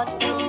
out.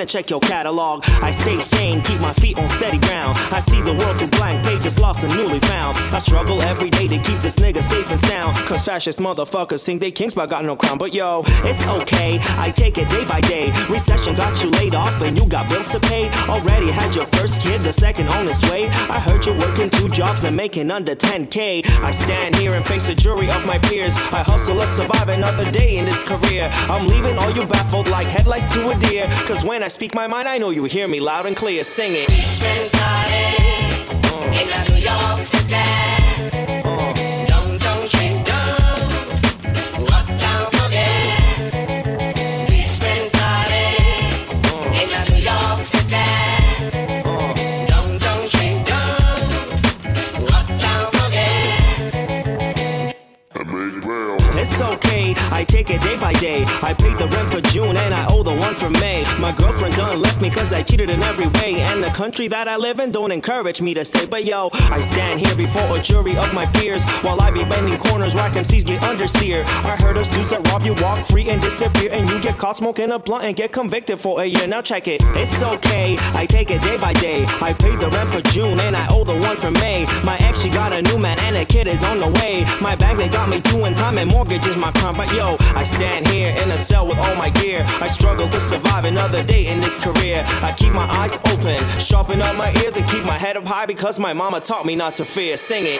And check your catalog. I stay sane, keep my feet on steady ground. I to keep this nigga safe and sound. Cause fascist motherfuckers think they kings but got no crown. But yo, it's okay. I take it day by day. Recession got you laid off and you got bills to pay. Already had your first kid, the second on its way. I heard you're working two jobs and making under 10k. I stand here and face a jury of my peers. I hustle to survive another day in this career. I'm leaving all you baffled like headlights to a deer. Cause when I speak my mind, I know you hear me loud and clear. Sing it. in take it day by day. I paid the rent for June and I owe the one for May. My girlfriend done left me cause I cheated in every way. And the country that I live in don't encourage me to stay. But yo, I stand here before a jury of my peers. While I be bending corners, whack MCs get understeer. I heard of suits that rob you, walk free and disappear. And you get caught smoking a blunt and get convicted for a year. Now check it, it's okay, I take it day by day. I paid the rent for June and I owe the one for May. My ex, she got a new man and a kid is on the way. My bank, they got me doing time and mortgage is my crime. But yo, I stand here in a cell with all my gear. I struggle to survive another day in this career. I keep my eyes open, sharpen up my ears, and keep my head up high because my mama taught me not to fear. Sing it.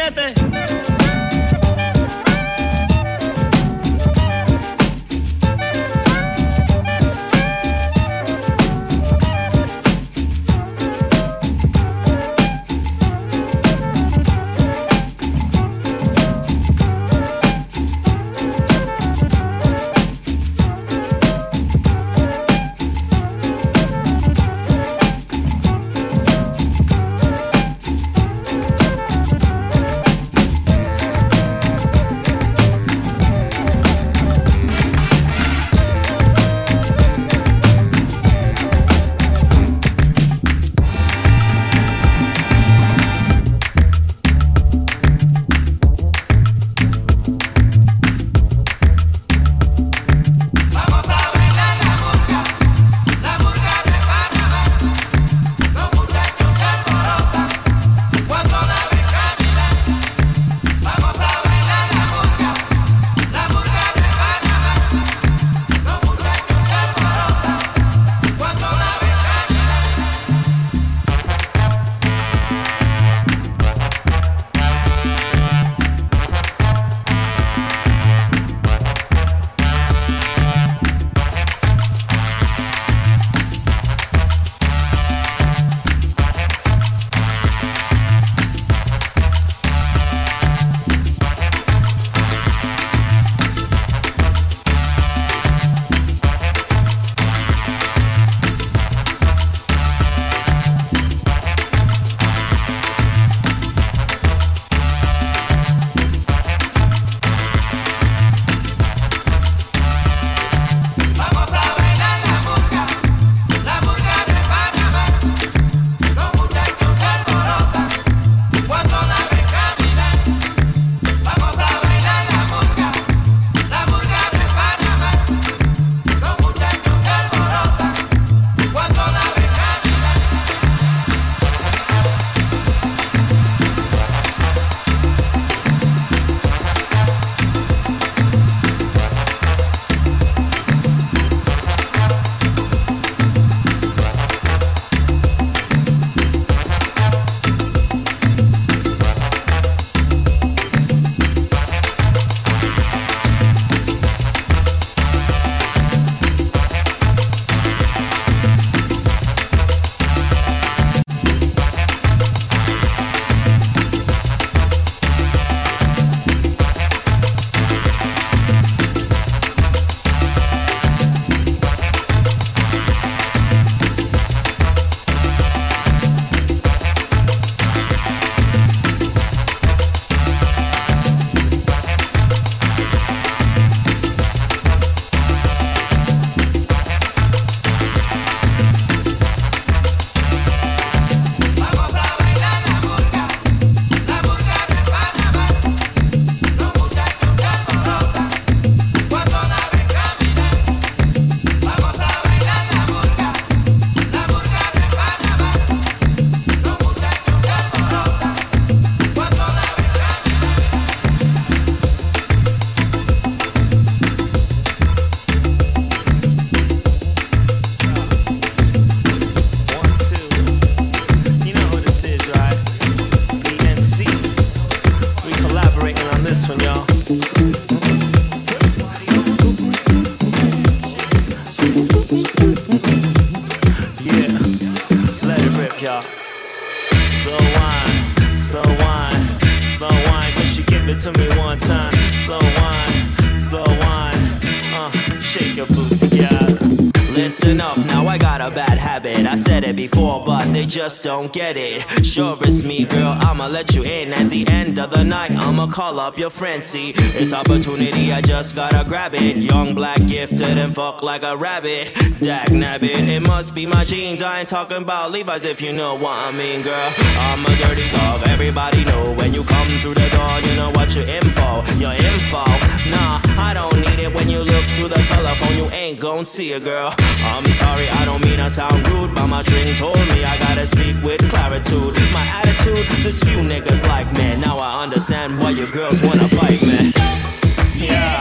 jinete. Just don't get it. Sure, it's me, girl. I'ma let you in at the end of the night. I'ma call up your friend. See, it's opportunity, I just gotta grab it. Young, black, gifted, and fuck like a rabbit. Dag nabbit, it must be my jeans. I ain't talking about Levi's if you know what I mean, girl. I'm a dirty dog, everybody know. When you come through the door, you know what you're your info, your info. Nah, I don't need it when you look through the telephone. You ain't gon' see a girl. I'm sorry, I don't mean I sound rude, but my drink told me I gotta speak with claritude. My attitude, this few niggas like me. Now I understand why your girls wanna bite me. Yeah,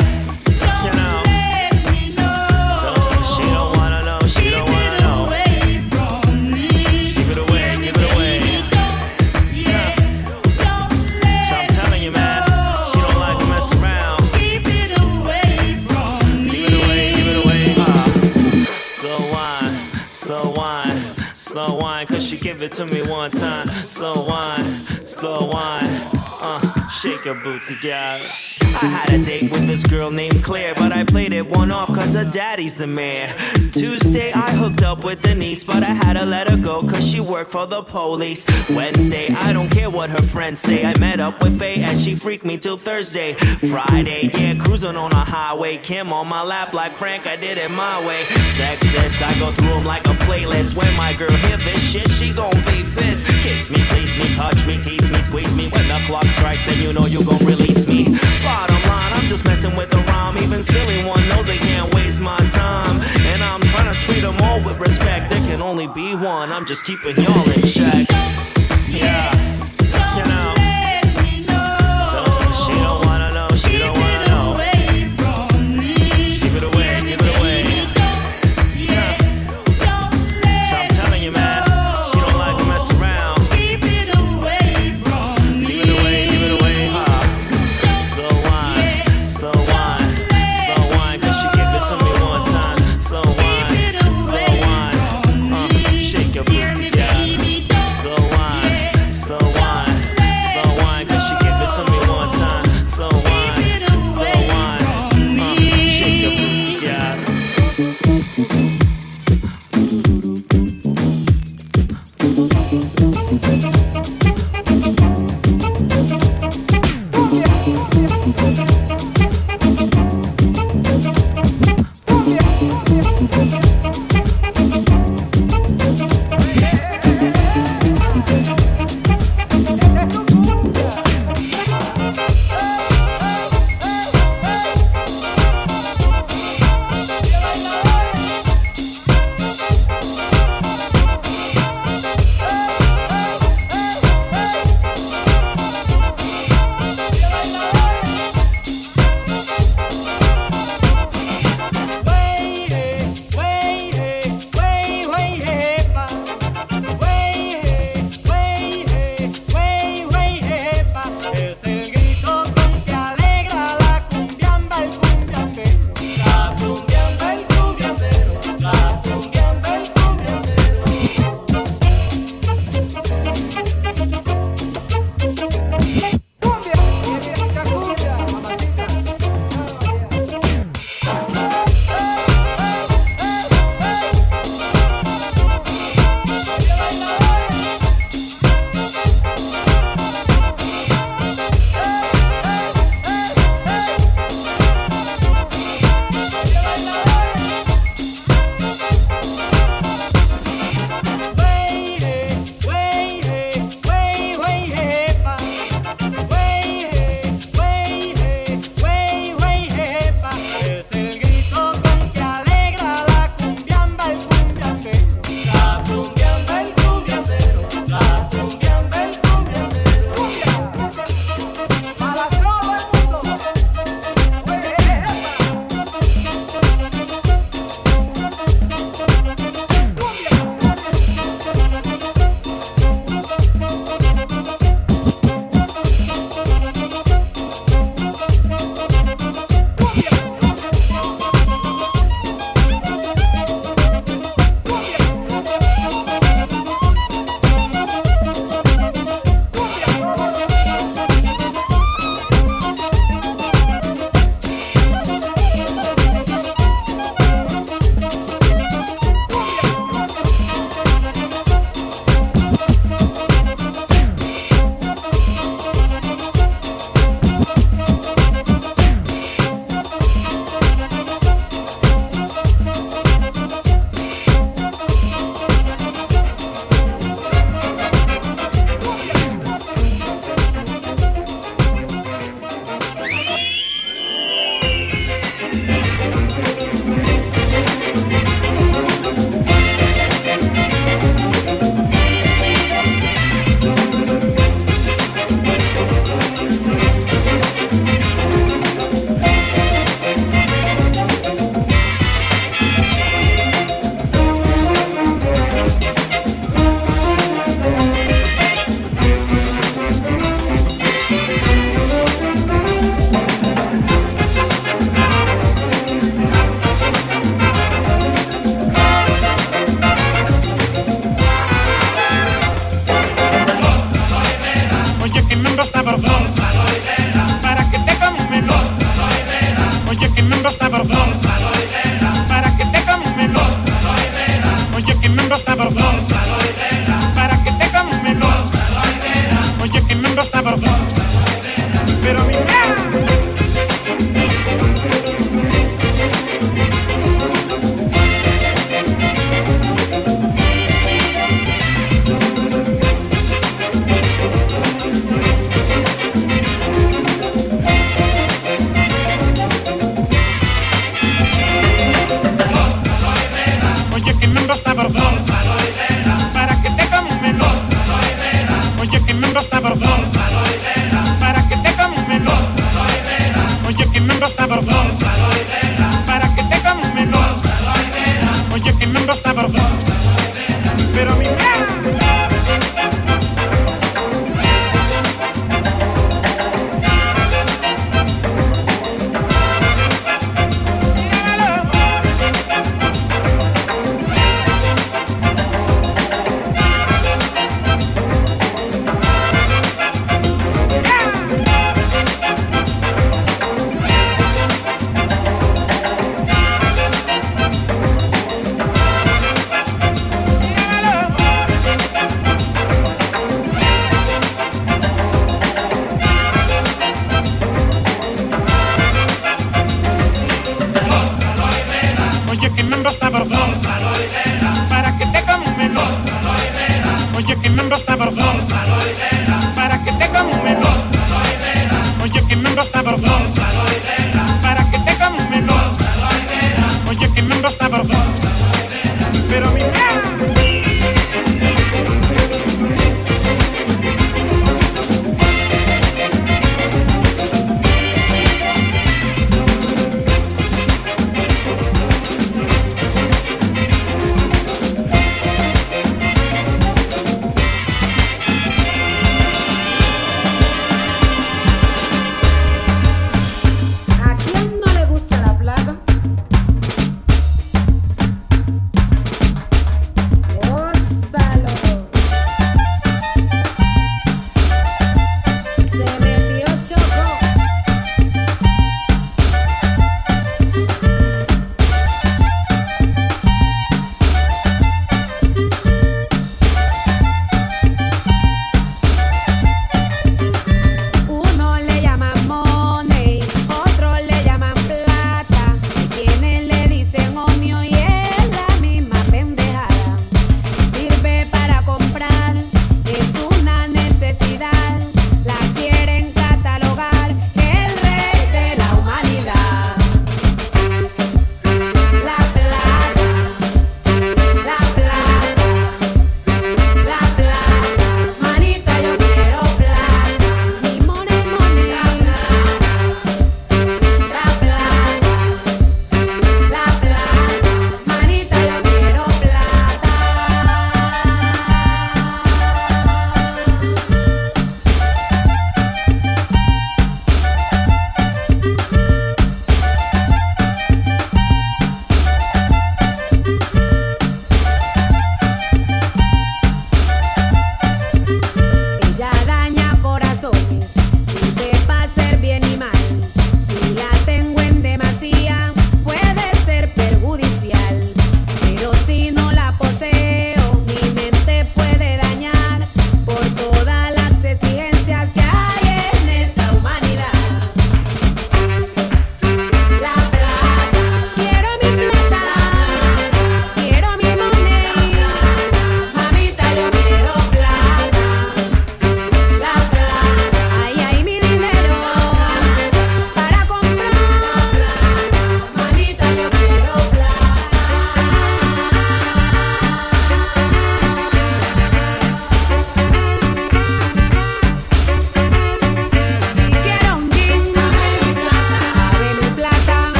give it to me one time. Wine, uh, shake your booty, girl. I had a date with this girl named Claire, but I played it one off cause her daddy's the mayor. Tuesday, I hooked up with Denise, but I had to let her go cause she worked for the police. Wednesday, I don't care what her friends say. I met up with Faye and she freaked me till Thursday. Friday, yeah, cruising on a highway. Kim on my lap like Frank, I did it my way. Sexist, I go through them like a playlist. When my girl hear this shit, she gon' be pissed. Kiss me, please me, touch me, tease me, squeeze me. When the clock strikes, then you know you gon' release me. Bottom line, I'm just messing with the rhyme. Even silly one knows they can't waste my time. And I'm trying to treat them all with respect. There can only be one, I'm just keeping y'all in check. Yeah,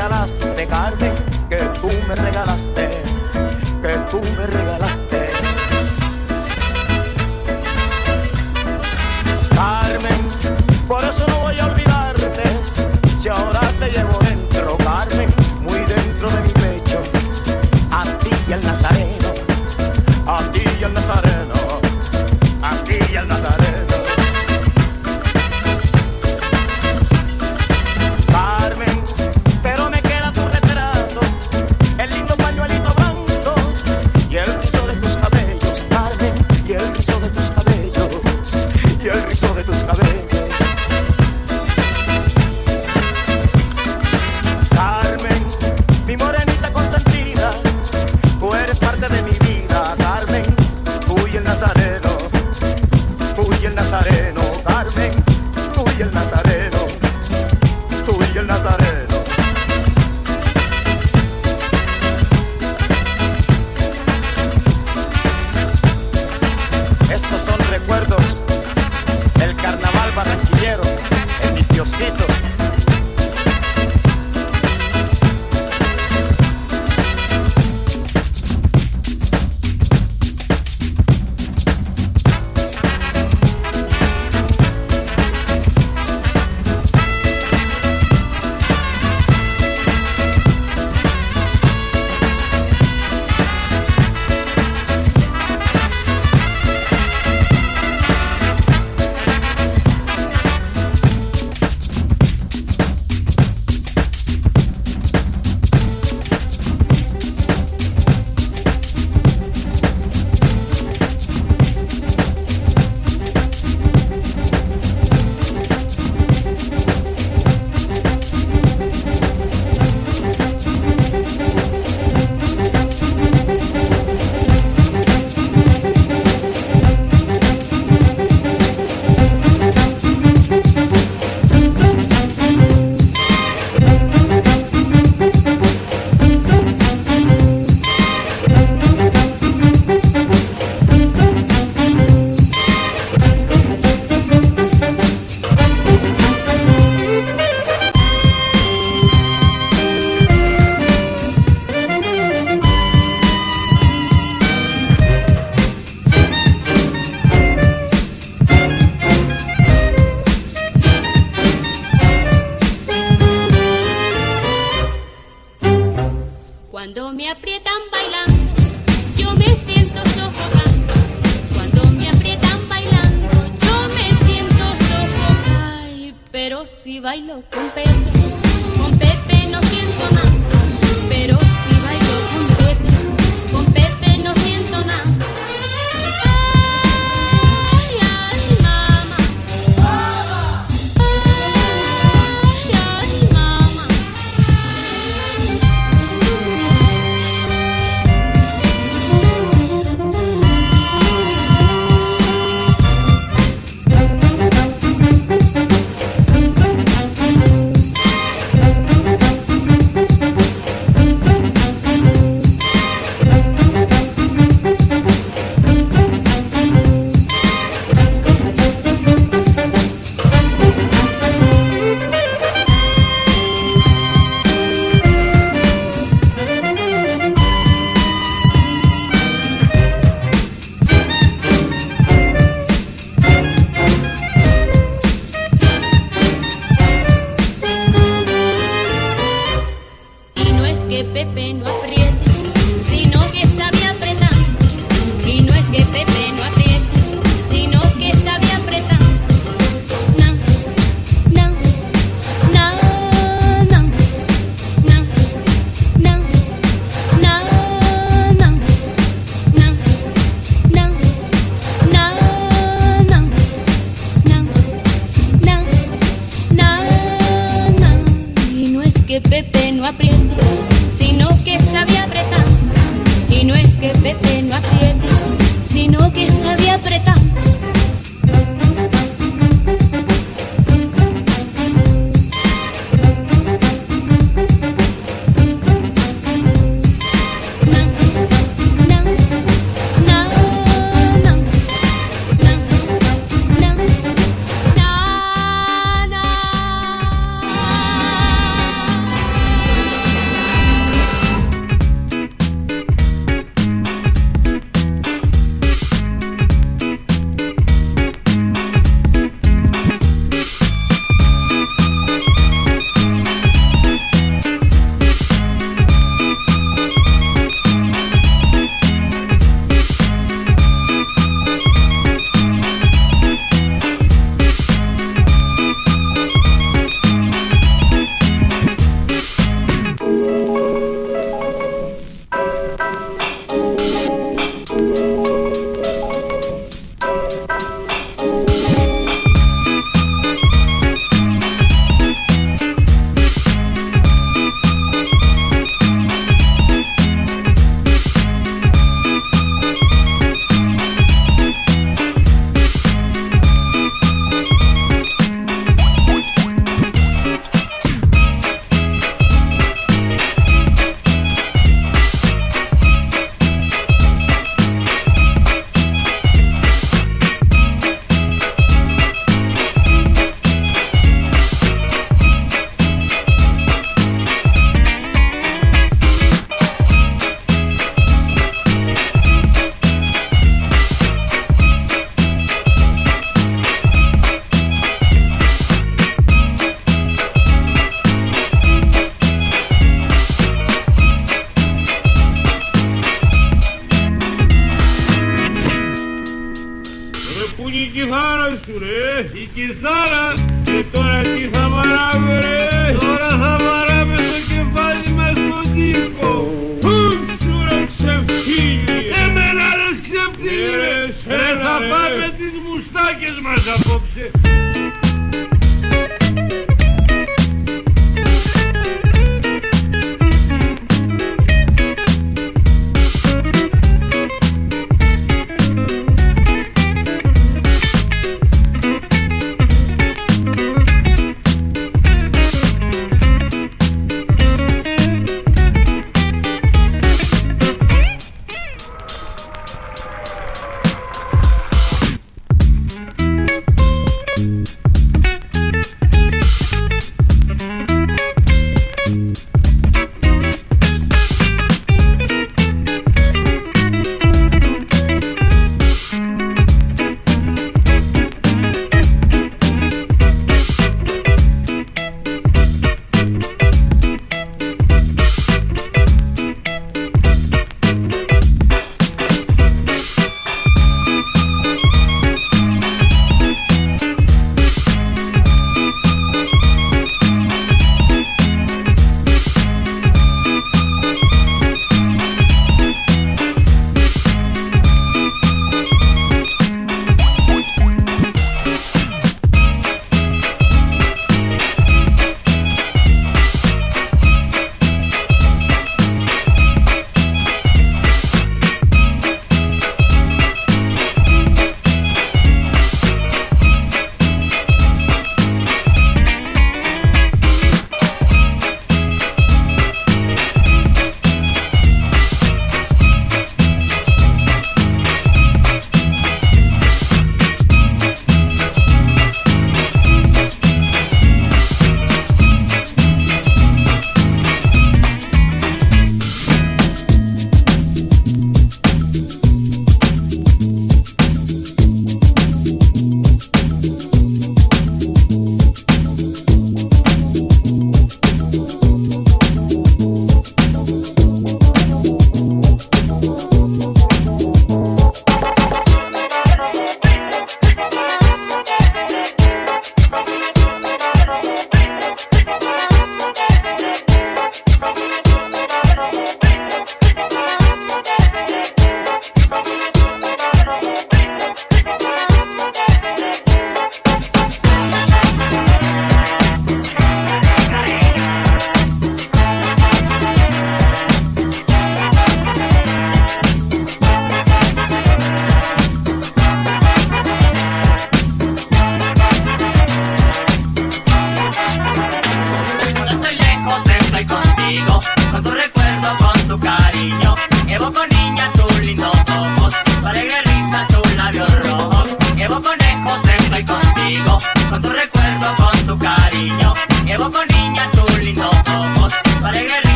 regalaste, Carmen, que tú me regalaste, que tú me regalaste.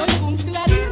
Un saxo y